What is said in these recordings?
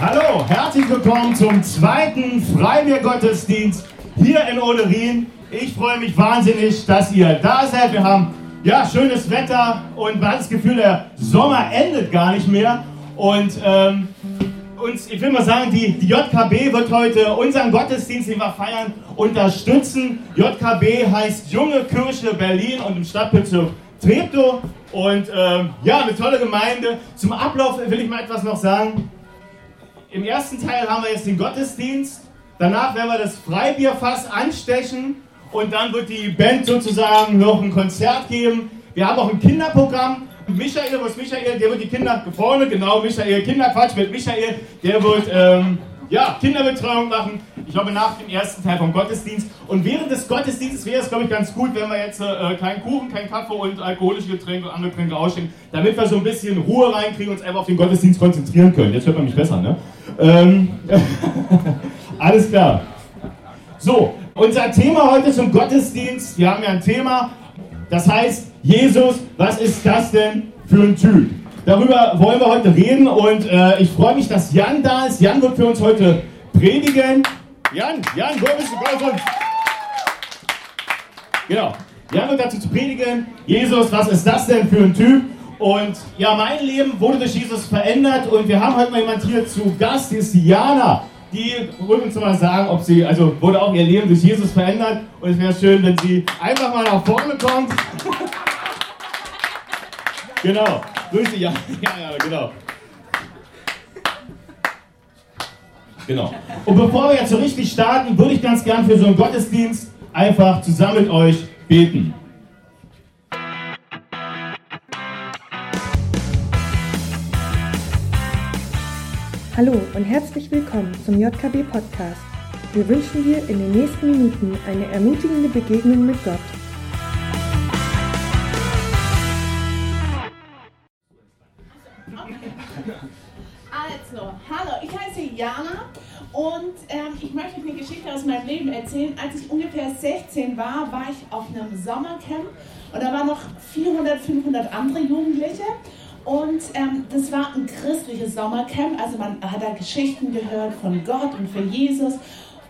Hallo, herzlich willkommen zum zweiten Freibier-Gottesdienst hier in Oderin. Ich freue mich wahnsinnig, dass ihr da seid. Wir haben ja schönes Wetter und man hat das Gefühl, der Sommer endet gar nicht mehr. Und ähm, uns, ich will mal sagen, die, die JKB wird heute unseren Gottesdienst, den wir feiern, unterstützen. JKB heißt Junge Kirche Berlin und im Stadtbezirk Treptow. Und ähm, ja, eine tolle Gemeinde. Zum Ablauf will ich mal etwas noch sagen. Im ersten Teil haben wir jetzt den Gottesdienst. Danach werden wir das Freibierfass anstechen. Und dann wird die Band sozusagen noch ein Konzert geben. Wir haben auch ein Kinderprogramm. Michael, wo ist Michael? Der wird die Kinder vorne, genau, Michael, Kinderquatsch mit Michael. Der wird ähm, ja, Kinderbetreuung machen. Ich glaube, nach dem ersten Teil vom Gottesdienst. Und während des Gottesdienstes wäre es, glaube ich, ganz gut, wenn wir jetzt äh, keinen Kuchen, keinen Kaffee und alkoholische Getränke und andere Getränke ausstehen, damit wir so ein bisschen Ruhe reinkriegen und uns einfach auf den Gottesdienst konzentrieren können. Jetzt hört man mich besser, ne? Ähm, alles klar. So, unser Thema heute zum Gottesdienst. Wir haben ja ein Thema, das heißt, Jesus, was ist das denn für ein Typ? Darüber wollen wir heute reden und äh, ich freue mich, dass Jan da ist. Jan wird für uns heute predigen. Jan, Jan, wo bist du? Komm, Genau. Jan wird dazu zu predigen. Jesus, was ist das denn für ein Typ? Und ja, mein Leben wurde durch Jesus verändert und wir haben heute mal jemand hier zu Gast, die ist Diana. Die wollte uns mal sagen, ob sie, also wurde auch ihr Leben durch Jesus verändert und es wäre schön, wenn sie einfach mal nach vorne kommt. genau. Grüße, ja, ja, ja, genau. Genau. Und bevor wir jetzt so richtig starten, würde ich ganz gern für so einen Gottesdienst einfach zusammen mit euch beten. Hallo und herzlich willkommen zum JKB Podcast. Wir wünschen dir in den nächsten Minuten eine ermutigende Begegnung mit Gott. Erzählen. Als ich ungefähr 16 war, war ich auf einem Sommercamp und da waren noch 400, 500 andere Jugendliche. Und ähm, das war ein christliches Sommercamp, also man hat da Geschichten gehört von Gott und von Jesus.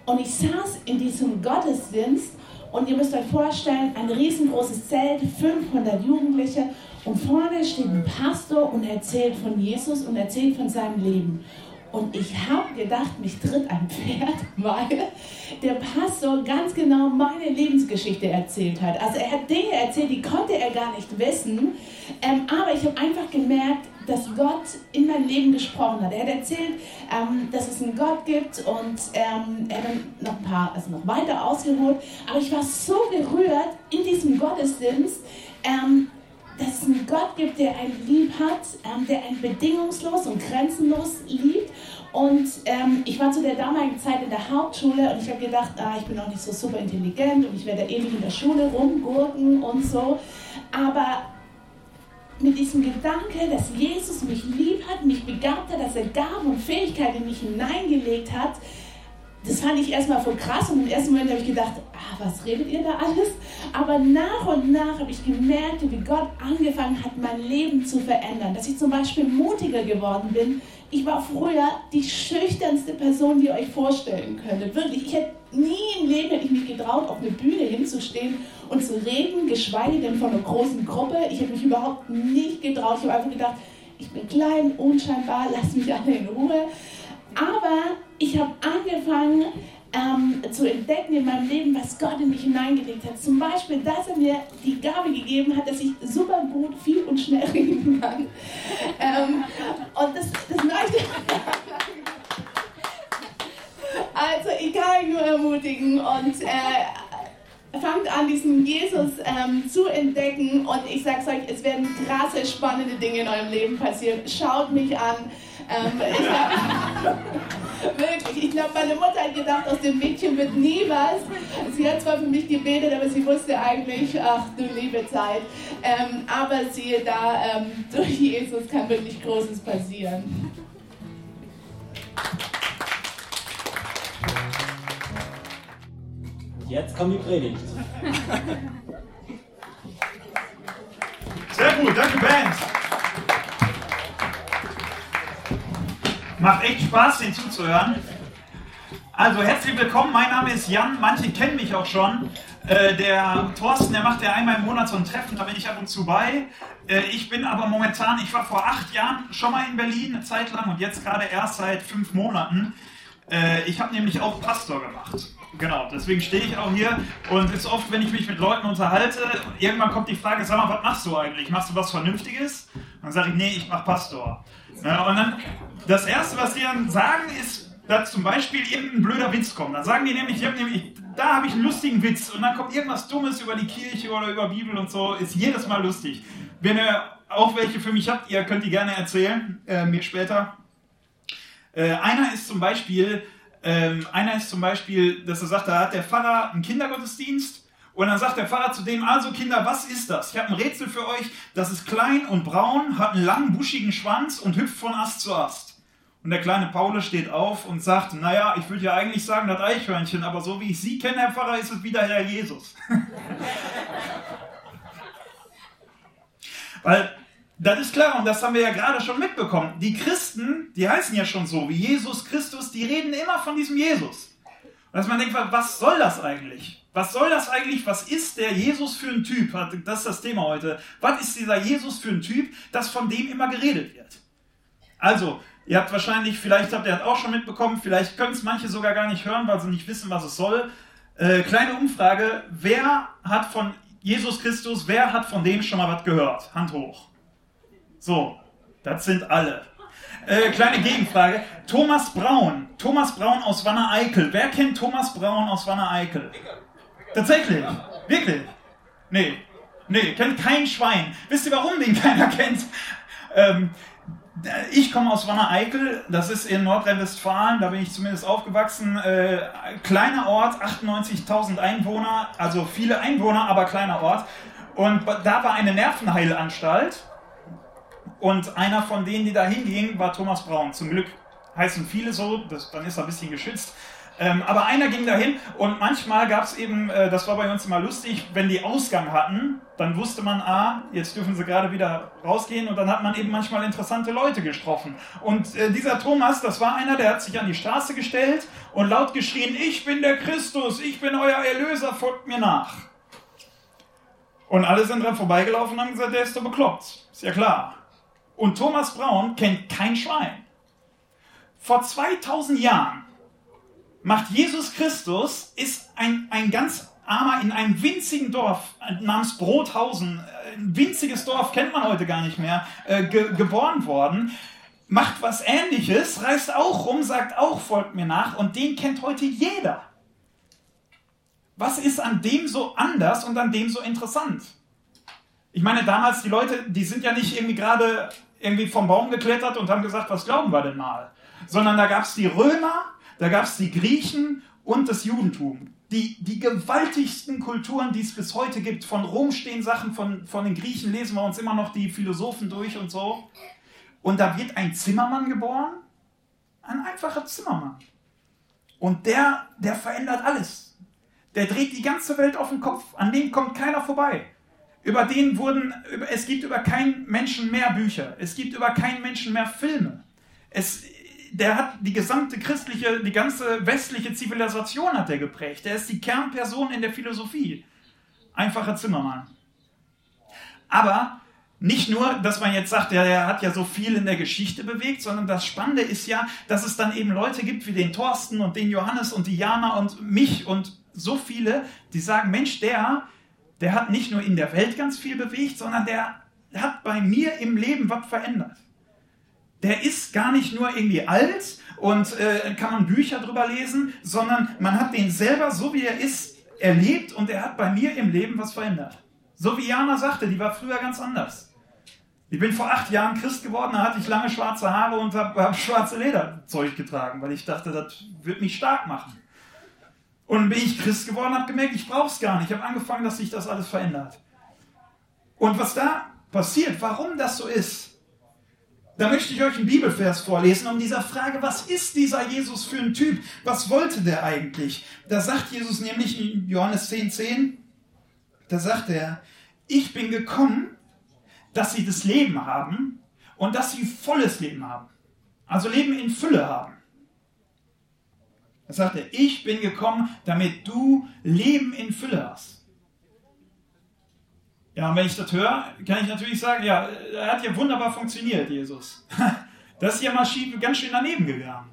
Und ich saß in diesem Gottesdienst und ihr müsst euch vorstellen, ein riesengroßes Zelt, 500 Jugendliche und vorne steht ein Pastor und erzählt von Jesus und erzählt von seinem Leben. Und ich habe gedacht, mich tritt ein Pferd, weil der Pastor ganz genau meine Lebensgeschichte erzählt hat. Also er hat Dinge erzählt, die konnte er gar nicht wissen. Ähm, aber ich habe einfach gemerkt, dass Gott in mein Leben gesprochen hat. Er hat erzählt, ähm, dass es einen Gott gibt und ähm, er hat dann noch ein paar, also noch weiter ausgeholt. Aber ich war so gerührt in diesem Gottesdienst, ähm, dass es einen Gott gibt, der einen lieb hat, ähm, der einen bedingungslos und grenzenlos liebt. Und ähm, ich war zu der damaligen Zeit in der Hauptschule und ich habe gedacht, ah, ich bin noch nicht so super intelligent und ich werde ewig in der Schule rumgurken und so. Aber mit diesem Gedanke, dass Jesus mich lieb hat, mich begabt hat, dass er Gaben und Fähigkeiten in mich hineingelegt hat, das fand ich erstmal voll krass und im ersten Moment habe ich gedacht, ah, was redet ihr da alles? Aber nach und nach habe ich gemerkt, wie Gott angefangen hat, mein Leben zu verändern. Dass ich zum Beispiel mutiger geworden bin. Ich war früher die schüchternste Person, die ihr euch vorstellen könntet. Wirklich, ich hätte nie im Leben hätte ich mich getraut, auf eine Bühne hinzustehen und zu reden, geschweige denn von einer großen Gruppe. Ich hätte mich überhaupt nicht getraut. Ich habe einfach gedacht, ich bin klein, unscheinbar, lass mich alle in Ruhe. Aber ich habe angefangen ähm, zu entdecken in meinem Leben, was Gott in mich hineingelegt hat. Zum Beispiel, dass er mir die Gabe gegeben hat, dass ich super gut, viel und schnell reden kann. Ähm, und das, das möchte Also, ich kann euch nur ermutigen und äh, fangt an, diesen Jesus ähm, zu entdecken. Und ich sage euch, es werden krasse, spannende Dinge in eurem Leben passieren. Schaut mich an. Ähm, ich hab, wirklich, ich glaube, meine Mutter hat gedacht, aus dem Mädchen wird nie was. Sie hat zwar für mich gebetet, aber sie wusste eigentlich, ach du liebe Zeit. Ähm, aber siehe da, ähm, durch Jesus kann wirklich Großes passieren. Jetzt kommt die Predigt. Sehr gut, danke Band. Macht echt Spaß, den zuzuhören. Also herzlich willkommen, mein Name ist Jan, manche kennen mich auch schon. Äh, der Thorsten, der macht ja einmal im Monat so ein Treffen, da bin ich ab und zu bei. Äh, ich bin aber momentan, ich war vor acht Jahren schon mal in Berlin eine Zeit lang und jetzt gerade erst seit fünf Monaten. Äh, ich habe nämlich auch Pastor gemacht. Genau, deswegen stehe ich auch hier und ist oft, wenn ich mich mit Leuten unterhalte, irgendwann kommt die Frage, sag mal, was machst du eigentlich? Machst du was Vernünftiges? Dann sage ich, nee, ich mache Pastor. Ja, und dann, das Erste, was die dann sagen, ist, dass zum Beispiel irgendein blöder Witz kommt. Dann sagen die nämlich, ich hab nämlich da habe ich einen lustigen Witz und dann kommt irgendwas Dummes über die Kirche oder über Bibel und so, ist jedes Mal lustig. Wenn ihr auch welche für mich habt, ihr könnt die gerne erzählen, äh, mir später. Äh, einer ist zum Beispiel, ähm, einer ist zum Beispiel, dass er sagt, da hat der Pfarrer einen Kindergottesdienst und dann sagt der Pfarrer zu dem, also Kinder, was ist das? Ich habe ein Rätsel für euch, das ist klein und braun, hat einen langen, buschigen Schwanz und hüpft von Ast zu Ast. Und der kleine Paule steht auf und sagt, naja, ich würde ja eigentlich sagen, das Eichhörnchen, aber so wie ich Sie kenne, Herr Pfarrer, ist es wieder Herr Jesus. Weil das ist klar und das haben wir ja gerade schon mitbekommen. Die Christen, die heißen ja schon so wie Jesus Christus, die reden immer von diesem Jesus. Und dass man denkt, was soll das eigentlich? Was soll das eigentlich? Was ist der Jesus für ein Typ? Das ist das Thema heute. Was ist dieser Jesus für ein Typ, dass von dem immer geredet wird? Also, ihr habt wahrscheinlich, vielleicht habt ihr das auch schon mitbekommen, vielleicht können es manche sogar gar nicht hören, weil sie nicht wissen, was es soll. Äh, kleine Umfrage, wer hat von Jesus Christus, wer hat von dem schon mal was gehört? Hand hoch. So, das sind alle. Äh, kleine Gegenfrage. Thomas Braun. Thomas Braun aus Wanne-Eickel. Wer kennt Thomas Braun aus Wanne-Eickel? Tatsächlich? Wirklich? Nee. Nee, kennt kein Schwein. Wisst ihr, warum den keiner kennt? Ähm, ich komme aus Wanne-Eickel, das ist in Nordrhein-Westfalen, da bin ich zumindest aufgewachsen. Äh, kleiner Ort, 98.000 Einwohner, also viele Einwohner, aber kleiner Ort. Und da war eine Nervenheilanstalt und einer von denen, die da hingingen, war Thomas Braun. Zum Glück heißen viele so, das, dann ist er ein bisschen geschützt. Ähm, aber einer ging dahin und manchmal gab es eben, äh, das war bei uns immer lustig, wenn die Ausgang hatten, dann wusste man, ah, jetzt dürfen sie gerade wieder rausgehen und dann hat man eben manchmal interessante Leute getroffen. Und äh, dieser Thomas, das war einer, der hat sich an die Straße gestellt und laut geschrien, ich bin der Christus, ich bin euer Erlöser, folgt mir nach. Und alle sind dran vorbeigelaufen und haben gesagt, der ist doch bekloppt. Ist ja klar. Und Thomas Braun kennt kein Schwein. Vor 2000 Jahren macht Jesus Christus, ist ein, ein ganz armer in einem winzigen Dorf namens Brothausen, ein winziges Dorf kennt man heute gar nicht mehr, äh, ge geboren worden, macht was ähnliches, reist auch rum, sagt auch, folgt mir nach und den kennt heute jeder. Was ist an dem so anders und an dem so interessant? Ich meine, damals die Leute, die sind ja nicht irgendwie gerade irgendwie vom Baum geklettert und haben gesagt, was glauben wir denn mal? Sondern da gab es die Römer, da gab es die Griechen und das Judentum. Die, die gewaltigsten Kulturen, die es bis heute gibt. Von Rom stehen Sachen, von, von den Griechen lesen wir uns immer noch die Philosophen durch und so. Und da wird ein Zimmermann geboren, ein einfacher Zimmermann. Und der, der verändert alles. Der dreht die ganze Welt auf den Kopf. An dem kommt keiner vorbei. Über den wurden, es gibt über keinen Menschen mehr Bücher. Es gibt über keinen Menschen mehr Filme. Es, der hat die gesamte christliche, die ganze westliche Zivilisation hat er geprägt. Der ist die Kernperson in der Philosophie. Einfacher Zimmermann. Aber nicht nur, dass man jetzt sagt, der, hat ja so viel in der Geschichte bewegt, sondern das Spannende ist ja, dass es dann eben Leute gibt wie den Thorsten und den Johannes und die Jana und mich und so viele, die sagen, Mensch, der, der hat nicht nur in der Welt ganz viel bewegt, sondern der hat bei mir im Leben was verändert der ist gar nicht nur irgendwie alt und äh, kann man Bücher drüber lesen, sondern man hat den selber, so wie er ist, erlebt und er hat bei mir im Leben was verändert. So wie Jana sagte, die war früher ganz anders. Ich bin vor acht Jahren Christ geworden, da hatte ich lange schwarze Haare und habe hab schwarze Lederzeug getragen, weil ich dachte, das wird mich stark machen. Und bin ich Christ geworden, habe gemerkt, ich brauche es gar nicht. Ich habe angefangen, dass sich das alles verändert. Und was da passiert, warum das so ist, da möchte ich euch einen Bibelvers vorlesen um dieser Frage, was ist dieser Jesus für ein Typ? Was wollte der eigentlich? Da sagt Jesus nämlich in Johannes 10, 10, da sagt er, ich bin gekommen, dass sie das Leben haben und dass sie volles Leben haben. Also Leben in Fülle haben. Er sagte, ich bin gekommen, damit du Leben in Fülle hast. Ja, und wenn ich das höre, kann ich natürlich sagen, ja, er hat ja wunderbar funktioniert, Jesus. Das ist ja mal ganz schön daneben gegangen.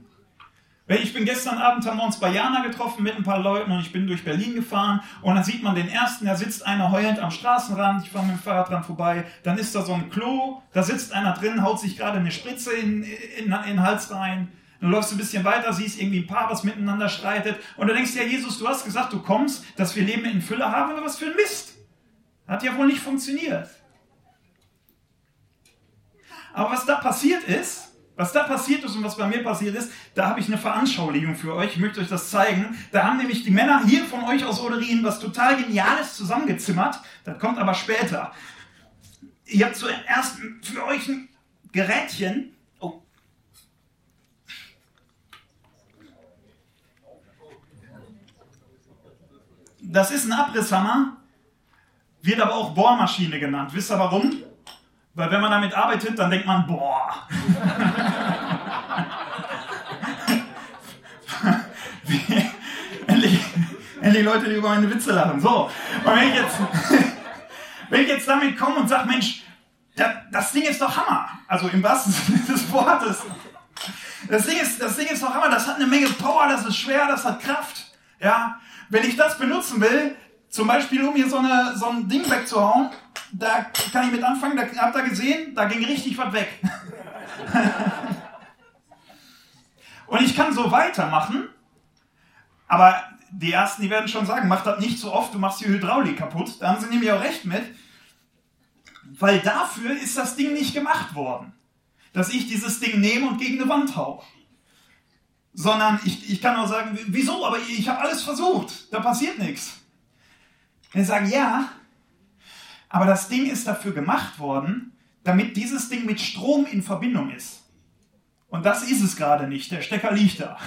Ich bin gestern Abend, haben wir uns bei Jana getroffen mit ein paar Leuten und ich bin durch Berlin gefahren und dann sieht man den ersten, da sitzt einer heulend am Straßenrand, ich fahre mit dem Fahrrad dran vorbei, dann ist da so ein Klo, da sitzt einer drin, haut sich gerade eine Spritze in, in, in den Hals rein. Dann läufst du ein bisschen weiter, siehst irgendwie ein Paar, was miteinander streitet und du denkst, ja Jesus, du hast gesagt, du kommst, dass wir Leben in Fülle haben, aber was für ein Mist. Hat ja wohl nicht funktioniert. Aber was da passiert ist, was da passiert ist und was bei mir passiert ist, da habe ich eine Veranschaulichung für euch. Ich möchte euch das zeigen. Da haben nämlich die Männer hier von euch aus Oderien was total Geniales zusammengezimmert. Das kommt aber später. Ihr habt zuerst für euch ein Gerätchen. Oh. Das ist ein Abrisshammer, wird aber auch Bohrmaschine genannt. Wisst ihr warum? Weil wenn man damit arbeitet, dann denkt man, boah. endlich, endlich Leute, die über meine Witze lachen. So, und wenn ich jetzt, wenn ich jetzt damit komme und sage, Mensch, das, das Ding ist doch Hammer. Also im wahrsten Sinne des Wortes. Das Ding, ist, das Ding ist doch Hammer, das hat eine Menge Power, das ist schwer, das hat Kraft. Ja, wenn ich das benutzen will, zum Beispiel um hier so, eine, so ein Ding wegzuhauen, da kann ich mit anfangen, da habt ihr gesehen, da ging richtig was weg. Und ich kann so weitermachen, aber die Ersten, die werden schon sagen, mach das nicht so oft, du machst die Hydraulik kaputt. Da haben sie nämlich auch recht mit, weil dafür ist das Ding nicht gemacht worden, dass ich dieses Ding nehme und gegen eine Wand hau. Sondern ich, ich kann auch sagen, wieso, aber ich habe alles versucht, da passiert nichts. Wir sagen, ja, aber das Ding ist dafür gemacht worden, damit dieses Ding mit Strom in Verbindung ist. Und das ist es gerade nicht. Der Stecker liegt da.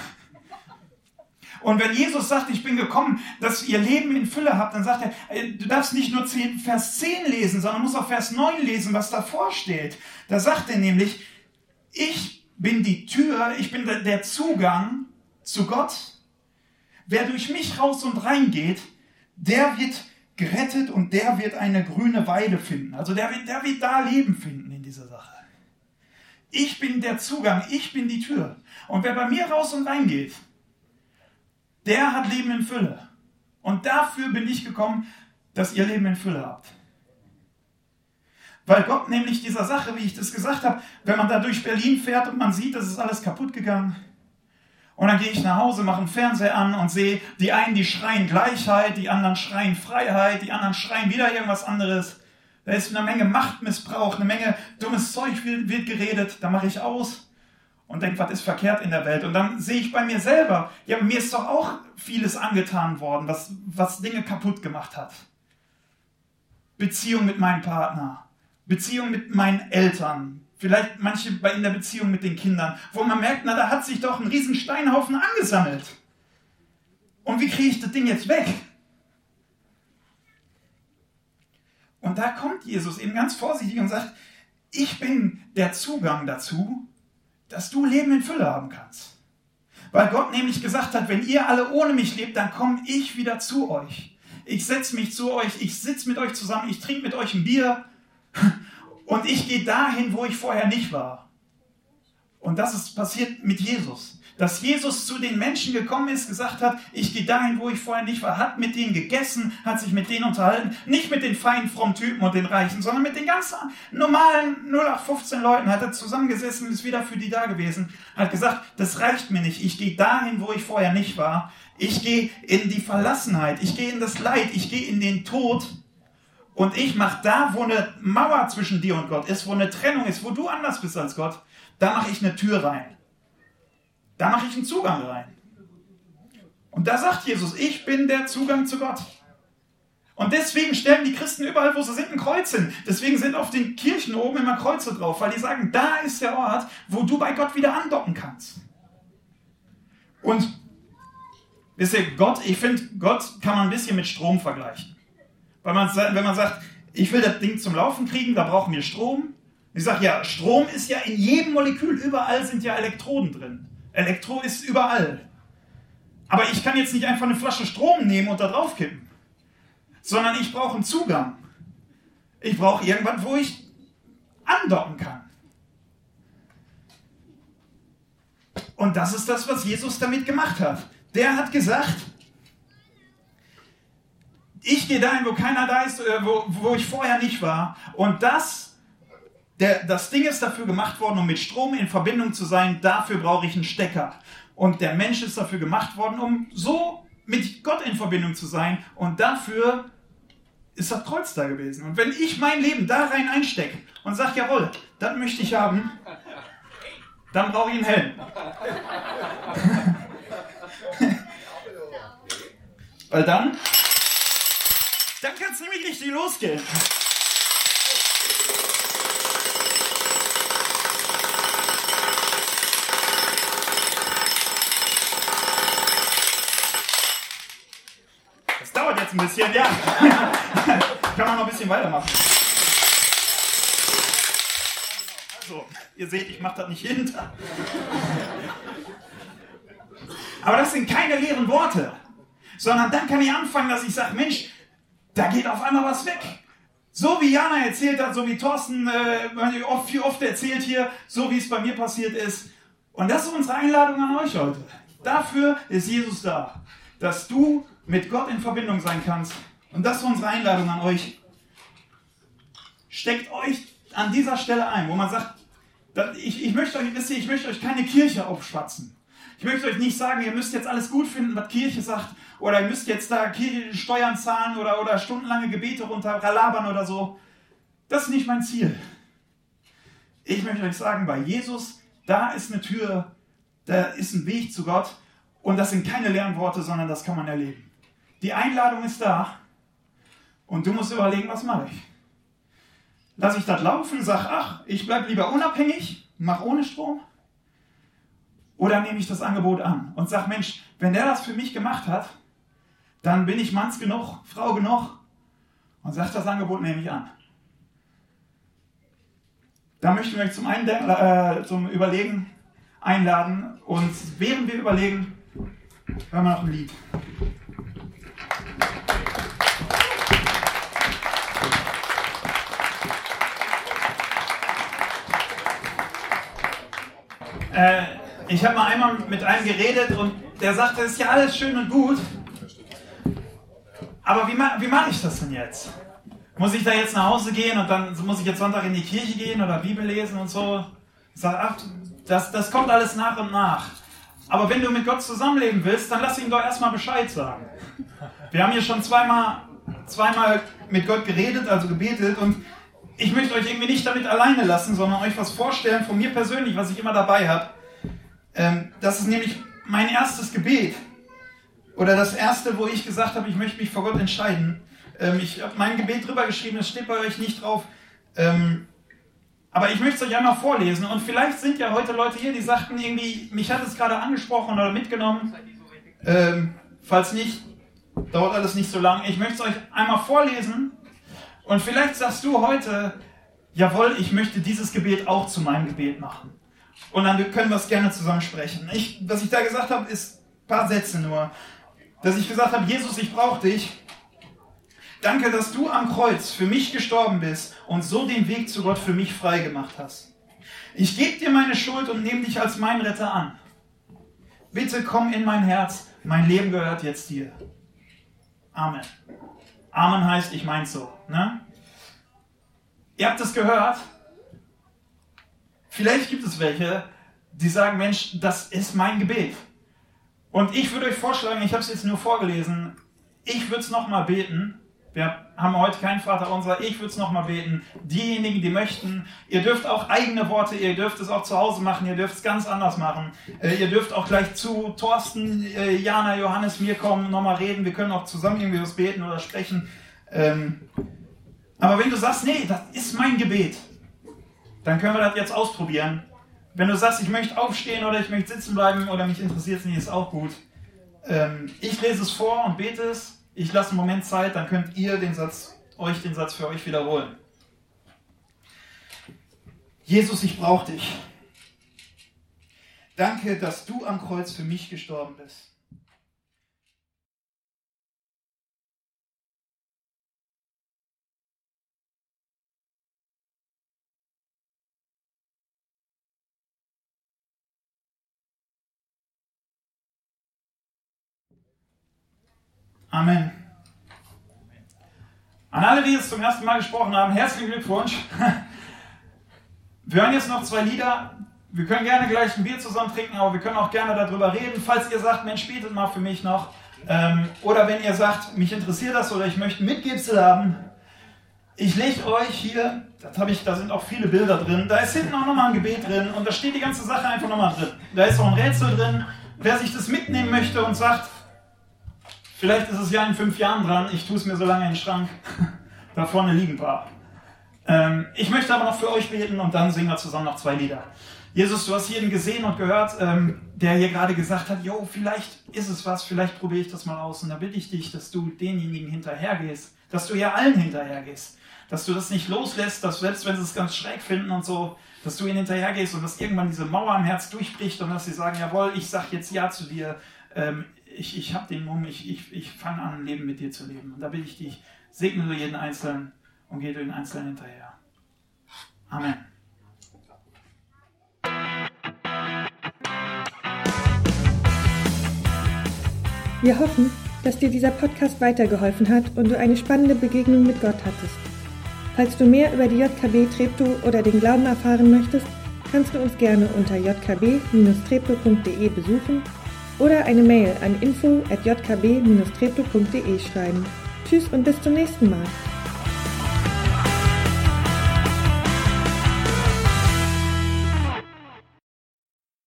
Und wenn Jesus sagt, ich bin gekommen, dass ihr Leben in Fülle habt, dann sagt er, äh, du darfst nicht nur 10, Vers 10 lesen, sondern musst auch Vers 9 lesen, was davor steht. Da sagt er nämlich, ich bin die Tür, ich bin der Zugang zu Gott. Wer durch mich raus und rein geht, der wird gerettet und der wird eine grüne Weide finden. Also der wird, der wird da Leben finden in dieser Sache. Ich bin der Zugang, ich bin die Tür. Und wer bei mir raus und rein geht, der hat Leben in Fülle. Und dafür bin ich gekommen, dass ihr Leben in Fülle habt. Weil Gott nämlich dieser Sache, wie ich das gesagt habe, wenn man da durch Berlin fährt und man sieht, das ist alles kaputt gegangen, und dann gehe ich nach Hause, mache einen Fernseher an und sehe, die einen, die schreien Gleichheit, die anderen schreien Freiheit, die anderen schreien wieder irgendwas anderes. Da ist eine Menge Machtmissbrauch, eine Menge dummes Zeug wird, wird geredet. Da mache ich aus und denke, was ist verkehrt in der Welt? Und dann sehe ich bei mir selber, ja, mir ist doch auch vieles angetan worden, was, was Dinge kaputt gemacht hat. Beziehung mit meinem Partner, Beziehung mit meinen Eltern, Vielleicht manche bei in der Beziehung mit den Kindern, wo man merkt, na, da hat sich doch ein riesen Steinhaufen angesammelt. Und wie kriege ich das Ding jetzt weg? Und da kommt Jesus eben ganz vorsichtig und sagt, ich bin der Zugang dazu, dass du Leben in Fülle haben kannst. Weil Gott nämlich gesagt hat, wenn ihr alle ohne mich lebt, dann komme ich wieder zu euch. Ich setze mich zu euch, ich sitze mit euch zusammen, ich trinke mit euch ein Bier und ich gehe dahin, wo ich vorher nicht war. Und das ist passiert mit Jesus. Dass Jesus zu den Menschen gekommen ist, gesagt hat, ich gehe dahin, wo ich vorher nicht war, hat mit denen gegessen, hat sich mit denen unterhalten, nicht mit den feinen, frommen Typen und den Reichen, sondern mit den ganz normalen 0815 Leuten, hat er zusammengesessen, ist wieder für die da gewesen, hat gesagt, das reicht mir nicht, ich gehe dahin, wo ich vorher nicht war, ich gehe in die Verlassenheit, ich gehe in das Leid, ich gehe in den Tod, und ich mache da, wo eine Mauer zwischen dir und Gott ist, wo eine Trennung ist, wo du anders bist als Gott, da mache ich eine Tür rein. Da mache ich einen Zugang rein. Und da sagt Jesus, ich bin der Zugang zu Gott. Und deswegen stellen die Christen überall, wo sie sind, ein Kreuz hin. Deswegen sind auf den Kirchen oben immer Kreuze drauf, weil die sagen, da ist der Ort, wo du bei Gott wieder andocken kannst. Und wisst ihr, Gott, ich finde, Gott kann man ein bisschen mit Strom vergleichen. Weil man, wenn man sagt, ich will das Ding zum Laufen kriegen, da brauchen wir Strom. Ich sage ja, Strom ist ja in jedem Molekül, überall sind ja Elektroden drin. Elektro ist überall. Aber ich kann jetzt nicht einfach eine Flasche Strom nehmen und da drauf kippen, sondern ich brauche einen Zugang. Ich brauche irgendwas, wo ich andocken kann. Und das ist das, was Jesus damit gemacht hat. Der hat gesagt, ich gehe dahin, wo keiner da ist, äh, wo, wo ich vorher nicht war. Und das, der, das Ding ist dafür gemacht worden, um mit Strom in Verbindung zu sein. Dafür brauche ich einen Stecker. Und der Mensch ist dafür gemacht worden, um so mit Gott in Verbindung zu sein. Und dafür ist das Kreuz da gewesen. Und wenn ich mein Leben da rein einstecke und sage, jawohl, das möchte ich haben, dann brauche ich einen Helm. Weil dann, dann kann es nämlich richtig losgehen. Das dauert jetzt ein bisschen, ja. kann man noch ein bisschen weitermachen. So, ihr seht, ich mache das nicht hinter. Aber das sind keine leeren Worte, sondern dann kann ich anfangen, dass ich sage, Mensch, da geht auf einmal was weg. So wie Jana erzählt hat, so wie Thorsten äh, oft, viel oft erzählt hier, so wie es bei mir passiert ist. Und das ist unsere Einladung an euch heute. Dafür ist Jesus da, dass du mit Gott in Verbindung sein kannst. Und das ist unsere Einladung an euch. Steckt euch an dieser Stelle ein, wo man sagt, ich, ich, möchte euch, wisst ihr, ich möchte euch keine Kirche aufschwatzen. Ich möchte euch nicht sagen, ihr müsst jetzt alles gut finden, was Kirche sagt, oder ihr müsst jetzt da Steuern zahlen oder, oder stundenlange Gebete runterlabern oder so. Das ist nicht mein Ziel. Ich möchte euch sagen, bei Jesus, da ist eine Tür, da ist ein Weg zu Gott und das sind keine leeren Worte, sondern das kann man erleben. Die Einladung ist da und du musst überlegen, was mache ich. Lass ich das laufen, sag, ach, ich bleibe lieber unabhängig, mach ohne Strom? Oder nehme ich das Angebot an und sag, Mensch, wenn der das für mich gemacht hat, dann bin ich Manns genug, Frau genug und sag, das Angebot nehme ich an. Da möchten wir euch zum, Eindenken, äh, zum Überlegen einladen und während wir überlegen, hören wir noch ein Lied. Äh, ich habe mal einmal mit einem geredet und der sagte, es ist ja alles schön und gut. Aber wie, wie mache ich das denn jetzt? Muss ich da jetzt nach Hause gehen und dann muss ich jetzt Sonntag in die Kirche gehen oder Bibel lesen und so? Ich sage, ach, das, das kommt alles nach und nach. Aber wenn du mit Gott zusammenleben willst, dann lass ihm doch erstmal Bescheid sagen. Wir haben hier schon zweimal, zweimal mit Gott geredet, also gebetet und ich möchte euch irgendwie nicht damit alleine lassen, sondern euch was vorstellen von mir persönlich, was ich immer dabei habe. Ähm, das ist nämlich mein erstes Gebet. Oder das erste, wo ich gesagt habe, ich möchte mich vor Gott entscheiden. Ähm, ich habe mein Gebet drüber geschrieben, es steht bei euch nicht drauf. Ähm, aber ich möchte es euch einmal vorlesen. Und vielleicht sind ja heute Leute hier, die sagten irgendwie, mich hat es gerade angesprochen oder mitgenommen. Ähm, falls nicht, dauert alles nicht so lang. Ich möchte es euch einmal vorlesen und vielleicht sagst du heute, jawohl, ich möchte dieses Gebet auch zu meinem Gebet machen. Und dann können wir es gerne zusammen sprechen. Ich, was ich da gesagt habe, ist ein paar Sätze nur. Dass ich gesagt habe, Jesus, ich brauche dich. Danke, dass du am Kreuz für mich gestorben bist und so den Weg zu Gott für mich frei gemacht hast. Ich gebe dir meine Schuld und nehme dich als mein Retter an. Bitte komm in mein Herz, mein Leben gehört jetzt dir. Amen. Amen heißt, ich mein's so. Ne? Ihr habt es gehört. Vielleicht gibt es welche, die sagen, Mensch, das ist mein Gebet. Und ich würde euch vorschlagen, ich habe es jetzt nur vorgelesen, ich würde es nochmal beten. Wir haben heute keinen Vater unser, ich würde es nochmal beten. Diejenigen, die möchten, ihr dürft auch eigene Worte, ihr dürft es auch zu Hause machen, ihr dürft es ganz anders machen. Äh, ihr dürft auch gleich zu Thorsten, äh, Jana, Johannes, mir kommen, nochmal reden. Wir können auch zusammen irgendwie was beten oder sprechen. Ähm, aber wenn du sagst, nee, das ist mein Gebet, dann können wir das jetzt ausprobieren. Wenn du sagst, ich möchte aufstehen oder ich möchte sitzen bleiben oder mich interessiert es nicht, ist auch gut. Ähm, ich lese es vor und bete es. Ich lasse einen Moment Zeit, dann könnt ihr den Satz, euch den Satz für euch wiederholen. Jesus, ich brauche dich. Danke, dass du am Kreuz für mich gestorben bist. Amen. An alle, die jetzt zum ersten Mal gesprochen haben, herzlichen Glückwunsch. Wir hören jetzt noch zwei Lieder. Wir können gerne gleich ein Bier zusammen trinken, aber wir können auch gerne darüber reden. Falls ihr sagt, Mensch, betet mal für mich noch. Ähm, oder wenn ihr sagt, mich interessiert das oder ich möchte Mitgipsel haben. Ich lege euch hier, das habe ich, da sind auch viele Bilder drin. Da ist hinten auch nochmal ein Gebet drin und da steht die ganze Sache einfach nochmal drin. Da ist auch ein Rätsel drin. Wer sich das mitnehmen möchte und sagt, Vielleicht ist es ja in fünf Jahren dran, ich tue es mir so lange in den Schrank. da vorne liegen ein paar. Ähm, ich möchte aber noch für euch beten und dann singen wir zusammen noch zwei Lieder. Jesus, du hast jeden gesehen und gehört, ähm, der hier gerade gesagt hat, jo, vielleicht ist es was, vielleicht probiere ich das mal aus. Und da bitte ich dich, dass du denjenigen hinterhergehst, dass du ja allen hinterhergehst, dass du das nicht loslässt, dass selbst wenn sie es ganz schräg finden und so, dass du ihnen hinterhergehst und dass irgendwann diese Mauer im Herz durchbricht und dass sie sagen, jawohl, ich sag jetzt Ja zu dir, ähm, ich, ich habe den Mumm, ich, ich, ich fange an, ein Leben mit dir zu leben. Und da bitte ich dich, segne du jeden Einzelnen und geh du den Einzelnen hinterher. Amen. Wir hoffen, dass dir dieser Podcast weitergeholfen hat und du eine spannende Begegnung mit Gott hattest. Falls du mehr über die JKB Treptow oder den Glauben erfahren möchtest, kannst du uns gerne unter jkb-treptow.de besuchen oder eine Mail an info@jkb-treptow.de schreiben. Tschüss und bis zum nächsten Mal.